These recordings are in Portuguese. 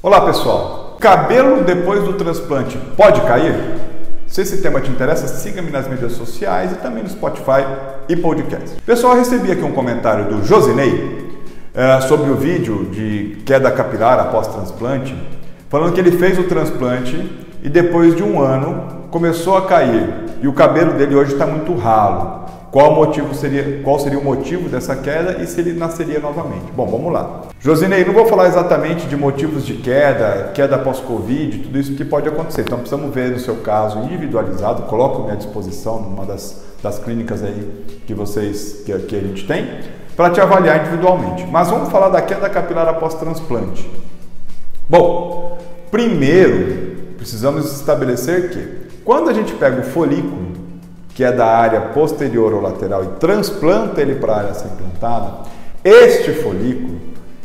Olá pessoal, cabelo depois do transplante pode cair? Se esse tema te interessa, siga-me nas mídias sociais e também no Spotify e podcast. Pessoal, recebi aqui um comentário do Josinei é, sobre o vídeo de queda capilar após transplante, falando que ele fez o transplante e depois de um ano começou a cair e o cabelo dele hoje está muito ralo. Qual, motivo seria, qual seria o motivo dessa queda e se ele nasceria novamente? Bom, vamos lá. Josinei, não vou falar exatamente de motivos de queda, queda pós-Covid, tudo isso que pode acontecer. Então precisamos ver no seu caso individualizado, coloco-me à disposição numa das, das clínicas aí que vocês que, que a gente tem, para te avaliar individualmente. Mas vamos falar da queda capilar após transplante. Bom, primeiro precisamos estabelecer que quando a gente pega o folículo que é da área posterior ou lateral, e transplanta ele para a área ser implantada, este folículo,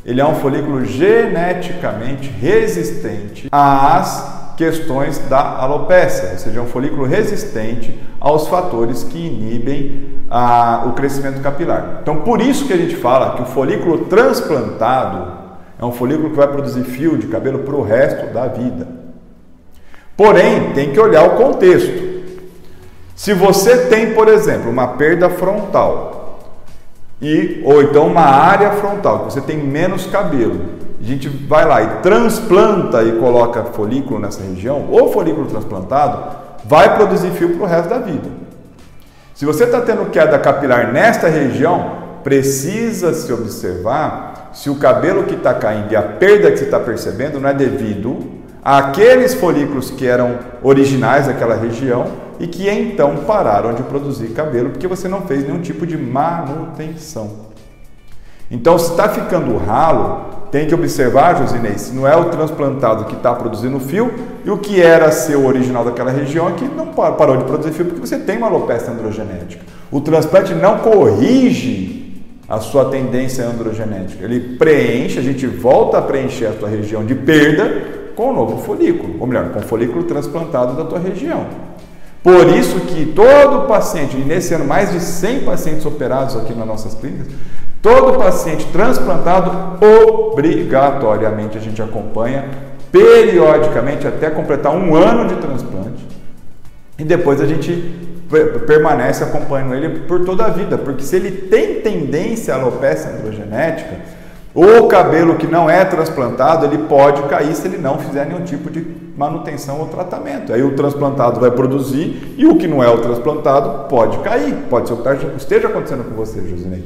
ele é um folículo geneticamente resistente às questões da alopécia, ou seja, é um folículo resistente aos fatores que inibem a, o crescimento capilar. Então, por isso que a gente fala que o folículo transplantado é um folículo que vai produzir fio de cabelo para o resto da vida. Porém, tem que olhar o contexto. Se você tem, por exemplo, uma perda frontal e ou então uma área frontal, que você tem menos cabelo, a gente vai lá e transplanta e coloca folículo nessa região, ou folículo transplantado, vai produzir fio para o resto da vida. Se você está tendo queda capilar nesta região, precisa se observar se o cabelo que está caindo e a perda que você está percebendo não é devido àqueles folículos que eram originais daquela região e que então pararam de produzir cabelo porque você não fez nenhum tipo de manutenção. Então, se está ficando ralo, tem que observar, Josinei, se não é o transplantado que está produzindo fio e o que era seu original daquela região é que não parou de produzir fio porque você tem uma alopecia androgenética. O transplante não corrige a sua tendência androgenética. Ele preenche, a gente volta a preencher a tua região de perda com o novo folículo, ou melhor, com o folículo transplantado da tua região. Por isso que todo paciente, e nesse ano mais de 100 pacientes operados aqui nas nossas clínicas, todo paciente transplantado, obrigatoriamente a gente acompanha periodicamente até completar um ano de transplante. E depois a gente permanece acompanhando ele por toda a vida, porque se ele tem tendência à alopecia androgenética, o cabelo que não é transplantado, ele pode cair se ele não fizer nenhum tipo de manutenção ou tratamento. Aí o transplantado vai produzir e o que não é o transplantado pode cair. Pode ser o que esteja acontecendo com você, Josinei.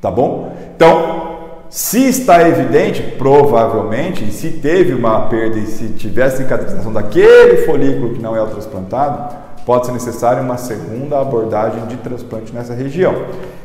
Tá bom? Então, se está evidente, provavelmente, se teve uma perda e se tiver cicatrização daquele folículo que não é o transplantado, pode ser necessário uma segunda abordagem de transplante nessa região.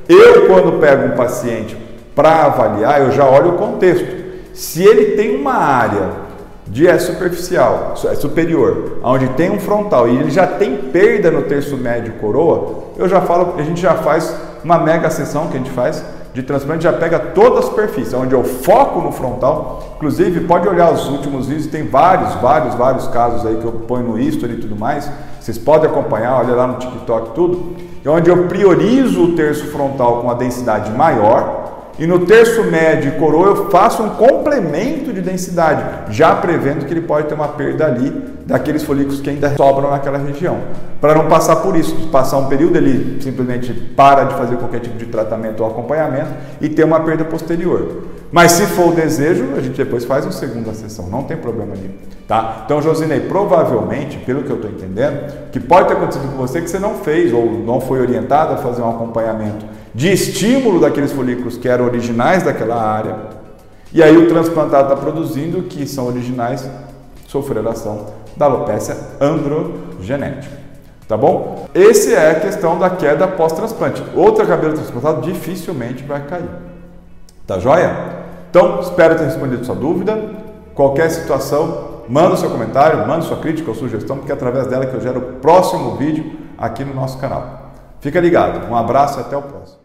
Eu, quando pego um paciente para avaliar, eu já olho o contexto. Se ele tem uma área de é superficial, é superior, onde tem um frontal e ele já tem perda no terço médio coroa, eu já falo, a gente já faz uma mega sessão que a gente faz de transplante, já pega toda a superfície, onde eu foco no frontal. Inclusive, pode olhar os últimos vídeos, tem vários, vários, vários casos aí que eu ponho no history e tudo mais. Vocês podem acompanhar, olha lá no TikTok tudo. É onde eu priorizo o terço frontal com a densidade maior e no terço médio e coroa eu faço um complemento de densidade, já prevendo que ele pode ter uma perda ali daqueles folículos que ainda sobram naquela região. Para não passar por isso, passar um período ele simplesmente para de fazer qualquer tipo de tratamento ou acompanhamento e ter uma perda posterior. Mas se for o desejo, a gente depois faz uma segunda sessão, não tem problema nenhum. Tá? Então, Josinei, provavelmente, pelo que eu estou entendendo, que pode ter acontecido com você que você não fez ou não foi orientado a fazer um acompanhamento de estímulo daqueles folículos que eram originais daquela área. E aí o transplantado está produzindo que são originais, sofreram ação da alopecia androgenética. Tá bom? Esse é a questão da queda pós-transplante. Outro cabelo transplantado dificilmente vai cair. Tá joia? Então, espero ter respondido sua dúvida. Qualquer situação, manda seu comentário, manda sua crítica ou sugestão, porque é através dela que eu gero o próximo vídeo aqui no nosso canal. Fica ligado. Um abraço e até o próximo.